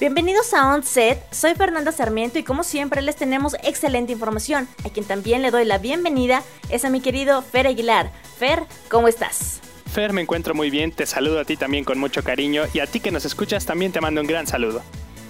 Bienvenidos a Onset, soy Fernanda Sarmiento y como siempre les tenemos excelente información. A quien también le doy la bienvenida es a mi querido Fer Aguilar. Fer, ¿cómo estás? Fer, me encuentro muy bien, te saludo a ti también con mucho cariño y a ti que nos escuchas también te mando un gran saludo.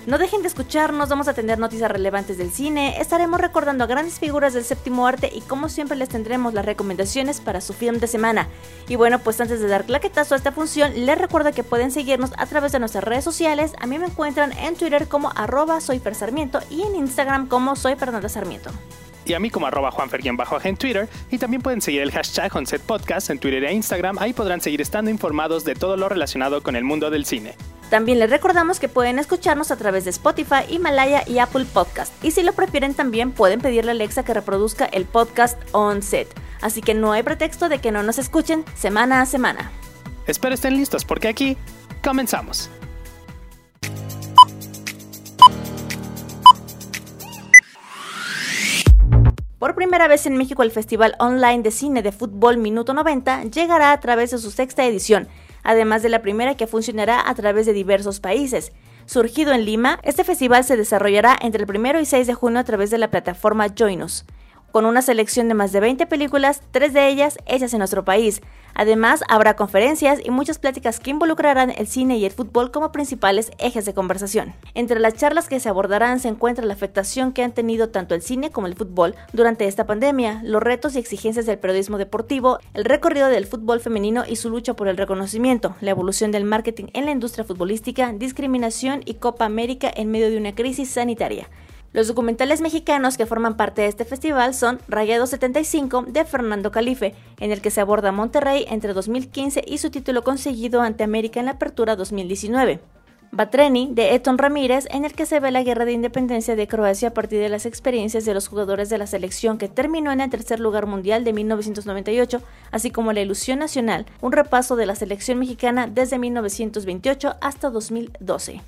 No dejen de escucharnos, vamos a tener noticias relevantes del cine, estaremos recordando a grandes figuras del séptimo arte y como siempre les tendremos las recomendaciones para su film de semana. Y bueno, pues antes de dar claquetazo a esta función, les recuerdo que pueden seguirnos a través de nuestras redes sociales. A mí me encuentran en Twitter como arroba soy Sarmiento y en Instagram como soy Fernanda Sarmiento y a mí como arroba juanfer-bajo en Twitter y también pueden seguir el hashtag Podcast en Twitter e Instagram, ahí podrán seguir estando informados de todo lo relacionado con el mundo del cine. También les recordamos que pueden escucharnos a través de Spotify, Himalaya y Apple Podcast. Y si lo prefieren también pueden pedirle a Alexa que reproduzca el podcast On Set. Así que no hay pretexto de que no nos escuchen semana a semana. Espero estén listos porque aquí comenzamos. Por primera vez en México el Festival Online de Cine de Fútbol Minuto 90 llegará a través de su sexta edición además de la primera que funcionará a través de diversos países. Surgido en Lima, este festival se desarrollará entre el 1 y 6 de junio a través de la plataforma Joinus con una selección de más de 20 películas, tres de ellas hechas en nuestro país. Además, habrá conferencias y muchas pláticas que involucrarán el cine y el fútbol como principales ejes de conversación. Entre las charlas que se abordarán se encuentra la afectación que han tenido tanto el cine como el fútbol durante esta pandemia, los retos y exigencias del periodismo deportivo, el recorrido del fútbol femenino y su lucha por el reconocimiento, la evolución del marketing en la industria futbolística, discriminación y Copa América en medio de una crisis sanitaria. Los documentales mexicanos que forman parte de este festival son Rayado 75 de Fernando Calife, en el que se aborda Monterrey entre 2015 y su título conseguido ante América en la apertura 2019. Batreni de Eton Ramírez, en el que se ve la guerra de independencia de Croacia a partir de las experiencias de los jugadores de la selección que terminó en el tercer lugar mundial de 1998, así como la ilusión nacional, un repaso de la selección mexicana desde 1928 hasta 2012.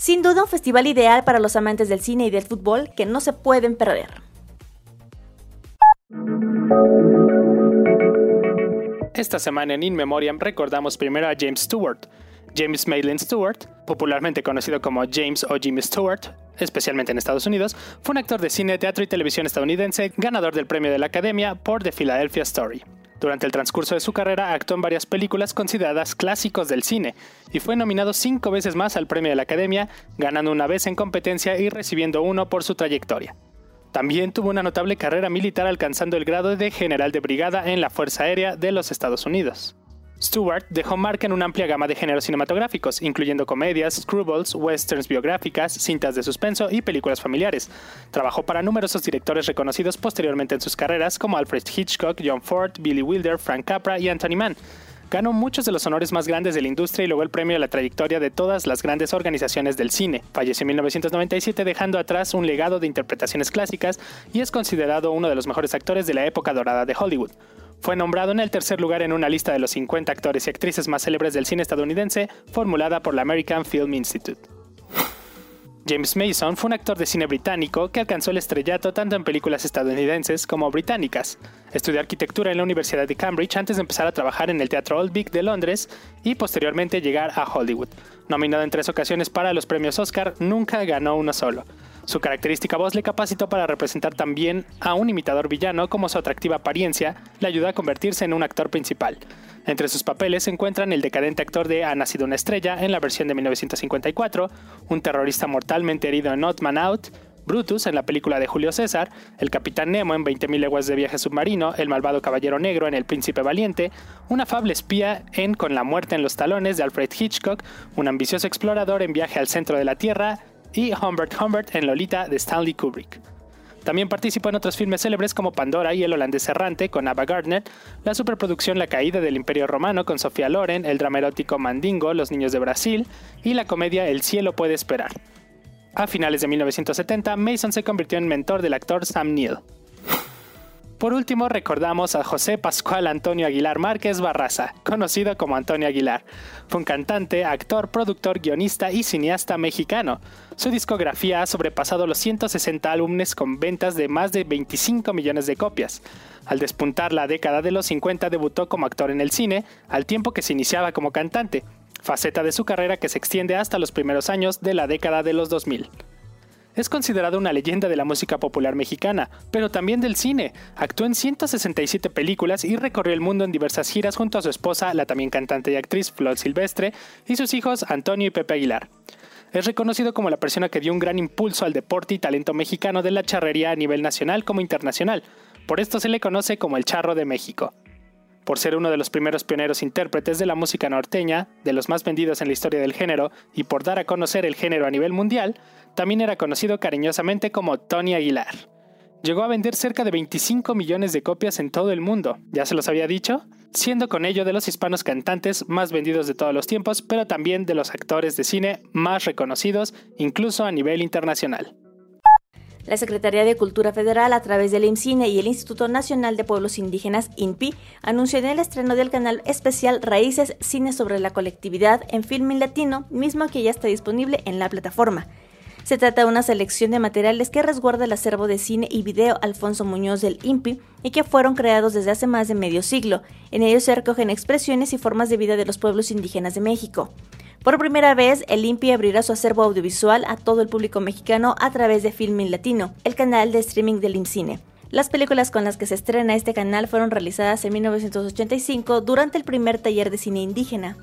Sin duda un festival ideal para los amantes del cine y del fútbol que no se pueden perder. Esta semana en In Memoriam recordamos primero a James Stewart. James Maitland Stewart, popularmente conocido como James o Jimmy Stewart, especialmente en Estados Unidos, fue un actor de cine, teatro y televisión estadounidense, ganador del premio de la Academia por The Philadelphia Story. Durante el transcurso de su carrera actuó en varias películas consideradas clásicos del cine y fue nominado cinco veces más al premio de la Academia, ganando una vez en competencia y recibiendo uno por su trayectoria. También tuvo una notable carrera militar alcanzando el grado de general de brigada en la Fuerza Aérea de los Estados Unidos. Stewart dejó marca en una amplia gama de géneros cinematográficos, incluyendo comedias, screwballs, westerns biográficas, cintas de suspenso y películas familiares. Trabajó para numerosos directores reconocidos posteriormente en sus carreras, como Alfred Hitchcock, John Ford, Billy Wilder, Frank Capra y Anthony Mann. Ganó muchos de los honores más grandes de la industria y logró el premio a la trayectoria de todas las grandes organizaciones del cine. Falleció en 1997 dejando atrás un legado de interpretaciones clásicas y es considerado uno de los mejores actores de la época dorada de Hollywood. Fue nombrado en el tercer lugar en una lista de los 50 actores y actrices más célebres del cine estadounidense, formulada por la American Film Institute. James Mason fue un actor de cine británico que alcanzó el estrellato tanto en películas estadounidenses como británicas. Estudió arquitectura en la Universidad de Cambridge antes de empezar a trabajar en el Teatro Old Vic de Londres y posteriormente llegar a Hollywood. Nominado en tres ocasiones para los premios Oscar, nunca ganó uno solo. Su característica voz le capacitó para representar también a un imitador villano como su atractiva apariencia le ayudó a convertirse en un actor principal. Entre sus papeles se encuentran el decadente actor de Ha nacido una estrella en la versión de 1954, un terrorista mortalmente herido en Not Man Out, Brutus en la película de Julio César, el Capitán Nemo en 20.000 leguas de viaje submarino, el malvado Caballero Negro en El Príncipe Valiente, un afable espía en Con la muerte en los talones de Alfred Hitchcock, un ambicioso explorador en Viaje al centro de la Tierra, y Humbert Humbert en Lolita de Stanley Kubrick. También participó en otros filmes célebres como Pandora y El holandés errante con Ava Gardner, la superproducción La caída del Imperio Romano con Sofía Loren, el drama erótico Mandingo, Los niños de Brasil y la comedia El cielo puede esperar. A finales de 1970, Mason se convirtió en mentor del actor Sam Neill. Por último, recordamos a José Pascual Antonio Aguilar Márquez Barraza, conocido como Antonio Aguilar. Fue un cantante, actor, productor, guionista y cineasta mexicano. Su discografía ha sobrepasado los 160 álbumes con ventas de más de 25 millones de copias. Al despuntar la década de los 50 debutó como actor en el cine, al tiempo que se iniciaba como cantante. faceta de su carrera que se extiende hasta los primeros años de la década de los 2000. Es considerado una leyenda de la música popular mexicana, pero también del cine. Actuó en 167 películas y recorrió el mundo en diversas giras junto a su esposa, la también cantante y actriz Flor Silvestre, y sus hijos Antonio y Pepe Aguilar. Es reconocido como la persona que dio un gran impulso al deporte y talento mexicano de la charrería a nivel nacional como internacional. Por esto se le conoce como el Charro de México. Por ser uno de los primeros pioneros intérpretes de la música norteña, de los más vendidos en la historia del género, y por dar a conocer el género a nivel mundial, también era conocido cariñosamente como Tony Aguilar. Llegó a vender cerca de 25 millones de copias en todo el mundo, ¿ya se los había dicho? Siendo con ello de los hispanos cantantes más vendidos de todos los tiempos, pero también de los actores de cine más reconocidos, incluso a nivel internacional. La Secretaría de Cultura Federal, a través del IMCINE y el Instituto Nacional de Pueblos Indígenas, INPI, anunció el estreno del canal especial Raíces Cine sobre la colectividad en Filmin Latino, mismo que ya está disponible en la plataforma. Se trata de una selección de materiales que resguarda el acervo de cine y video Alfonso Muñoz del INPI y que fueron creados desde hace más de medio siglo. En ellos se recogen expresiones y formas de vida de los pueblos indígenas de México. Por primera vez, el INPI abrirá su acervo audiovisual a todo el público mexicano a través de Filmin Latino, el canal de streaming del IMCINE. Las películas con las que se estrena este canal fueron realizadas en 1985 durante el primer taller de cine indígena.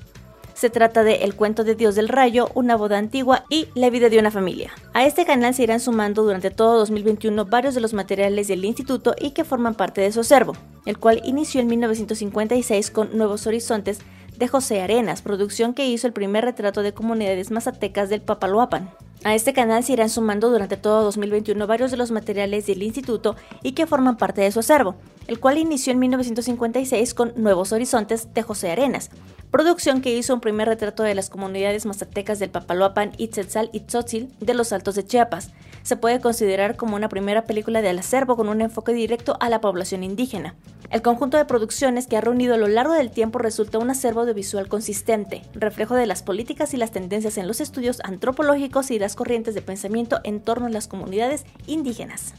Se trata de El cuento de Dios del Rayo, Una boda antigua y La vida de una familia. A este canal se irán sumando durante todo 2021 varios de los materiales del instituto y que forman parte de su acervo, el cual inició en 1956 con Nuevos Horizontes de José Arenas, producción que hizo el primer retrato de comunidades mazatecas del Papaloapan. A este canal se irán sumando durante todo 2021 varios de los materiales del instituto y que forman parte de su acervo, el cual inició en 1956 con Nuevos Horizontes de José Arenas, producción que hizo un primer retrato de las comunidades mazatecas del Papaloapan, Itzelzal y Tzotzil de los Altos de Chiapas. Se puede considerar como una primera película de acervo con un enfoque directo a la población indígena. El conjunto de producciones que ha reunido a lo largo del tiempo resulta un acervo audiovisual consistente, reflejo de las políticas y las tendencias en los estudios antropológicos y las corrientes de pensamiento en torno a las comunidades indígenas.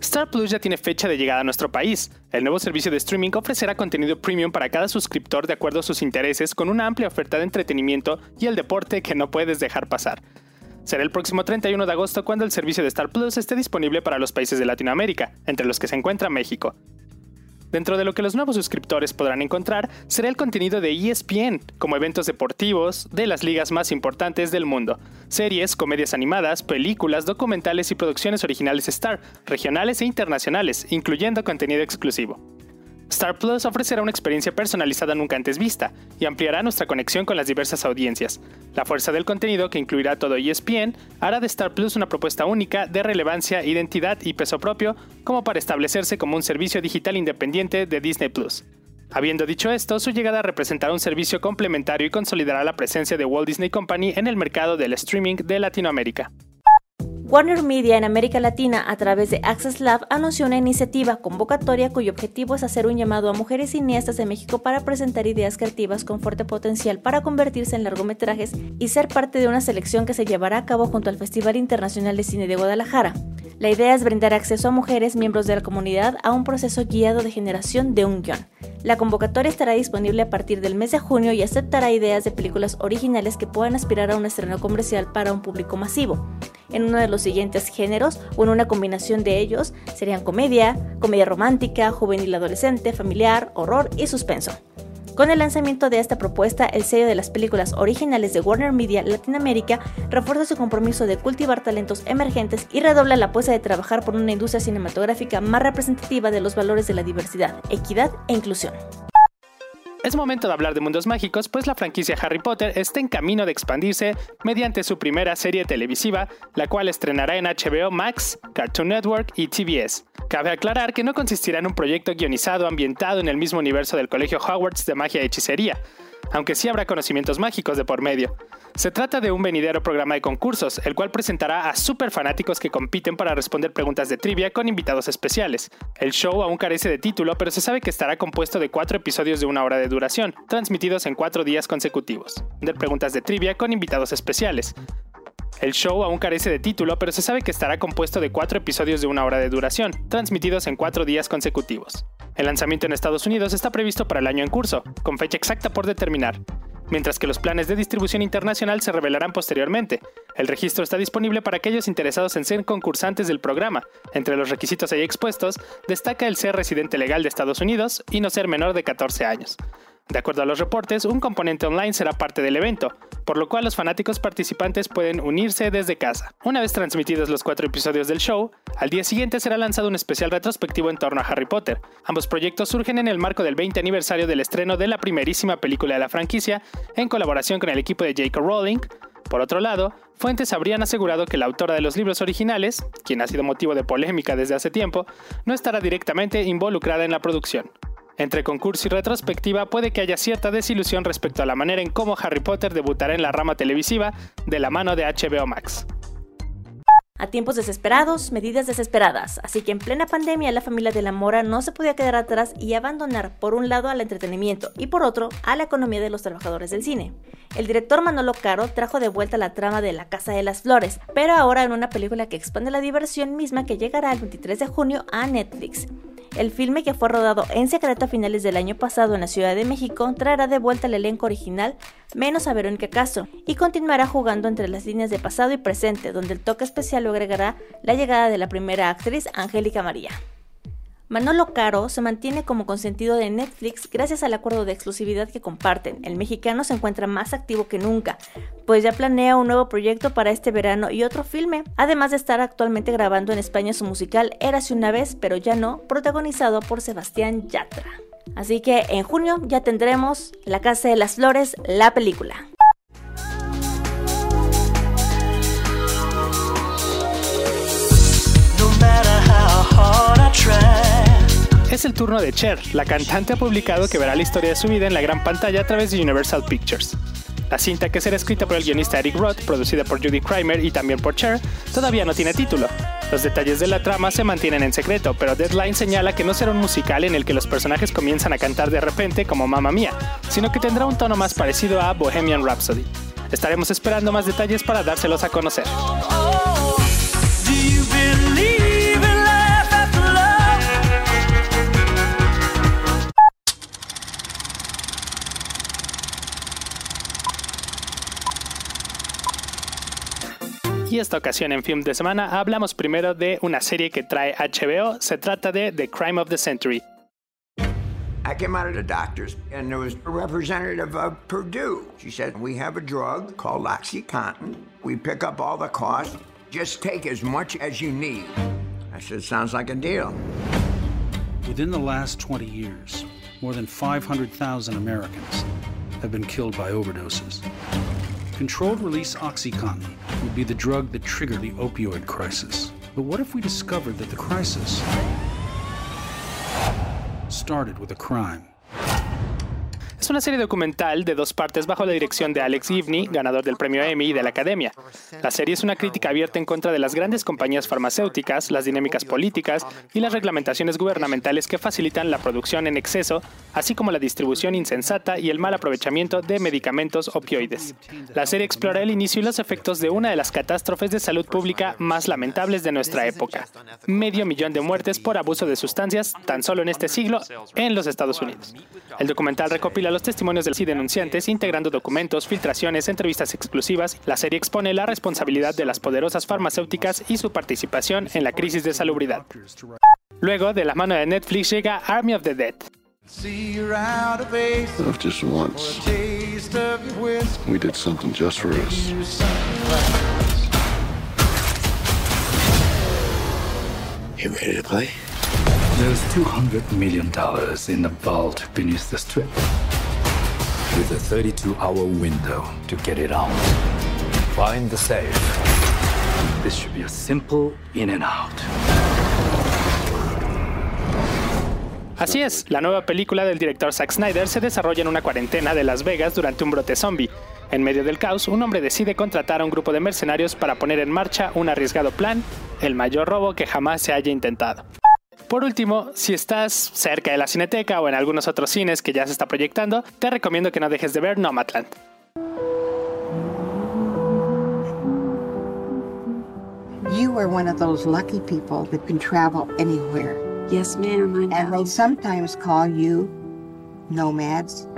Star Plus ya tiene fecha de llegada a nuestro país. El nuevo servicio de streaming ofrecerá contenido premium para cada suscriptor de acuerdo a sus intereses con una amplia oferta de entretenimiento y el deporte que no puedes dejar pasar. Será el próximo 31 de agosto cuando el servicio de Star Plus esté disponible para los países de Latinoamérica, entre los que se encuentra México. Dentro de lo que los nuevos suscriptores podrán encontrar será el contenido de ESPN, como eventos deportivos de las ligas más importantes del mundo, series, comedias animadas, películas, documentales y producciones originales Star, regionales e internacionales, incluyendo contenido exclusivo. Star Plus ofrecerá una experiencia personalizada nunca antes vista y ampliará nuestra conexión con las diversas audiencias. La fuerza del contenido, que incluirá todo ESPN, hará de Star Plus una propuesta única de relevancia, identidad y peso propio como para establecerse como un servicio digital independiente de Disney Plus. Habiendo dicho esto, su llegada representará un servicio complementario y consolidará la presencia de Walt Disney Company en el mercado del streaming de Latinoamérica. Warner Media en América Latina a través de Access Lab anunció una iniciativa convocatoria cuyo objetivo es hacer un llamado a mujeres cineastas de México para presentar ideas creativas con fuerte potencial para convertirse en largometrajes y ser parte de una selección que se llevará a cabo junto al Festival Internacional de Cine de Guadalajara. La idea es brindar acceso a mujeres miembros de la comunidad a un proceso guiado de generación de un guion. La convocatoria estará disponible a partir del mes de junio y aceptará ideas de películas originales que puedan aspirar a un estreno comercial para un público masivo en uno de los siguientes géneros o en una combinación de ellos serían comedia, comedia romántica, juvenil adolescente, familiar, horror y suspenso. Con el lanzamiento de esta propuesta, el sello de las películas originales de Warner Media Latinoamérica refuerza su compromiso de cultivar talentos emergentes y redobla la apuesta de trabajar por una industria cinematográfica más representativa de los valores de la diversidad, equidad e inclusión. Es momento de hablar de mundos mágicos, pues la franquicia Harry Potter está en camino de expandirse mediante su primera serie televisiva, la cual estrenará en HBO Max, Cartoon Network y TBS. Cabe aclarar que no consistirá en un proyecto guionizado ambientado en el mismo universo del Colegio Hogwarts de magia y hechicería, aunque sí habrá conocimientos mágicos de por medio. Se trata de un venidero programa de concursos, el cual presentará a super fanáticos que compiten para responder preguntas de trivia con invitados especiales. El show aún carece de título, pero se sabe que estará compuesto de cuatro episodios de una hora de duración, transmitidos en cuatro días consecutivos, de preguntas de trivia con invitados especiales. El show aún carece de título, pero se sabe que estará compuesto de cuatro episodios de una hora de duración, transmitidos en cuatro días consecutivos El lanzamiento en Estados Unidos está previsto para el año en curso, con fecha exacta por determinar, mientras que los planes de distribución internacional se revelarán posteriormente. El registro está disponible para aquellos interesados en ser concursantes del programa. Entre los requisitos ahí expuestos, destaca el ser residente legal de Estados Unidos y no ser menor de 14 años. De acuerdo a los reportes, un componente online será parte del evento, por lo cual los fanáticos participantes pueden unirse desde casa. Una vez transmitidos los cuatro episodios del show, al día siguiente será lanzado un especial retrospectivo en torno a Harry Potter. Ambos proyectos surgen en el marco del 20 aniversario del estreno de la primerísima película de la franquicia, en colaboración con el equipo de J.K. Rowling. Por otro lado, fuentes habrían asegurado que la autora de los libros originales, quien ha sido motivo de polémica desde hace tiempo, no estará directamente involucrada en la producción. Entre concurso y retrospectiva puede que haya cierta desilusión respecto a la manera en cómo Harry Potter debutará en la rama televisiva de la mano de HBO Max. A tiempos desesperados, medidas desesperadas. Así que en plena pandemia la familia de la Mora no se podía quedar atrás y abandonar por un lado al entretenimiento y por otro a la economía de los trabajadores del cine. El director Manolo Caro trajo de vuelta la trama de La Casa de las Flores, pero ahora en una película que expande la diversión misma que llegará el 23 de junio a Netflix. El filme que fue rodado en secreto a finales del año pasado en la Ciudad de México traerá de vuelta el elenco original, menos a Verónica Castro, y continuará jugando entre las líneas de pasado y presente, donde el toque especial lo agregará la llegada de la primera actriz, Angélica María. Manolo Caro se mantiene como consentido de Netflix gracias al acuerdo de exclusividad que comparten. El mexicano se encuentra más activo que nunca, pues ya planea un nuevo proyecto para este verano y otro filme, además de estar actualmente grabando en España su musical Érase una vez, pero ya no, protagonizado por Sebastián Yatra. Así que en junio ya tendremos La Casa de las Flores, la película. Es el turno de Cher. La cantante ha publicado que verá la historia de su vida en la gran pantalla a través de Universal Pictures. La cinta, que será escrita por el guionista Eric Roth, producida por Judy Kramer y también por Cher, todavía no tiene título. Los detalles de la trama se mantienen en secreto, pero Deadline señala que no será un musical en el que los personajes comienzan a cantar de repente como Mamma Mía, sino que tendrá un tono más parecido a Bohemian Rhapsody. Estaremos esperando más detalles para dárselos a conocer. Y esta ocasión en Film de Semana hablamos primero de una serie que trae HBO. Se trata de The Crime of the Century. I came out of the doctors, and there was a representative of Purdue. She said, We have a drug called Oxycontin. We pick up all the costs. Just take as much as you need. I said, Sounds like a deal. Within the last 20 years, more than 500,000 Americans have been killed by overdoses. Controlled release Oxycontin would be the drug that triggered the opioid crisis. But what if we discovered that the crisis started with a crime? Es una serie documental de dos partes bajo la dirección de Alex Givney, ganador del premio Emmy y de la Academia. La serie es una crítica abierta en contra de las grandes compañías farmacéuticas, las dinámicas políticas y las reglamentaciones gubernamentales que facilitan la producción en exceso, así como la distribución insensata y el mal aprovechamiento de medicamentos opioides. La serie explora el inicio y los efectos de una de las catástrofes de salud pública más lamentables de nuestra época. Medio millón de muertes por abuso de sustancias tan solo en este siglo en los Estados Unidos. El documental recopila los testimonios de los denunciantes, integrando documentos, filtraciones, entrevistas exclusivas. La serie expone la responsabilidad de las poderosas farmacéuticas y su participación en la crisis de salubridad. Luego, de la mano de Netflix llega Army of the Dead. There's $200 million in the vault beneath the strip. With a 32-hour window to get it out. Find the safe. This should be a simple in and out. Así es, la nueva película del director Zack Snyder se desarrolla en una cuarentena de Las Vegas durante un brote zombie. En medio del caos, un hombre decide contratar a un grupo de mercenarios para poner en marcha un arriesgado plan, el mayor robo que jamás se haya intentado. Por último, si estás cerca de la Cineteca o en algunos otros cines que ya se está proyectando, te recomiendo que no dejes de ver Nomadland. You are one of those lucky people that can travel anywhere. Yes, ma'am, I And they sometimes call you nomads.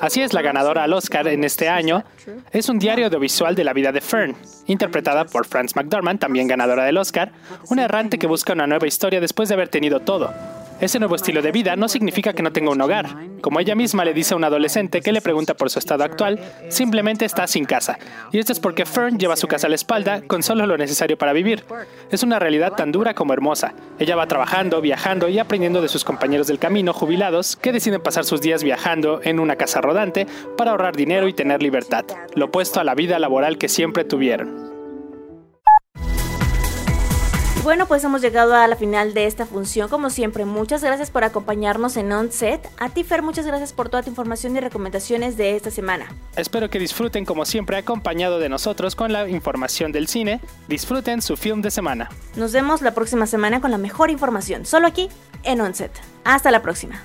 Así es, la ganadora al Oscar en este año es un diario audiovisual de la vida de Fern, interpretada por Frances McDormand, también ganadora del Oscar, una errante que busca una nueva historia después de haber tenido todo. Ese nuevo estilo de vida no significa que no tenga un hogar. Como ella misma le dice a un adolescente que le pregunta por su estado actual, simplemente está sin casa. Y esto es porque Fern lleva su casa a la espalda con solo lo necesario para vivir. Es una realidad tan dura como hermosa. Ella va trabajando, viajando y aprendiendo de sus compañeros del camino jubilados que deciden pasar sus días viajando en una casa rodante para ahorrar dinero y tener libertad, lo opuesto a la vida laboral que siempre tuvieron. Bueno, pues hemos llegado a la final de esta función. Como siempre, muchas gracias por acompañarnos en Onset. A ti, Fer, muchas gracias por toda tu información y recomendaciones de esta semana. Espero que disfruten como siempre acompañado de nosotros con la información del cine. Disfruten su film de semana. Nos vemos la próxima semana con la mejor información, solo aquí en Onset. Hasta la próxima.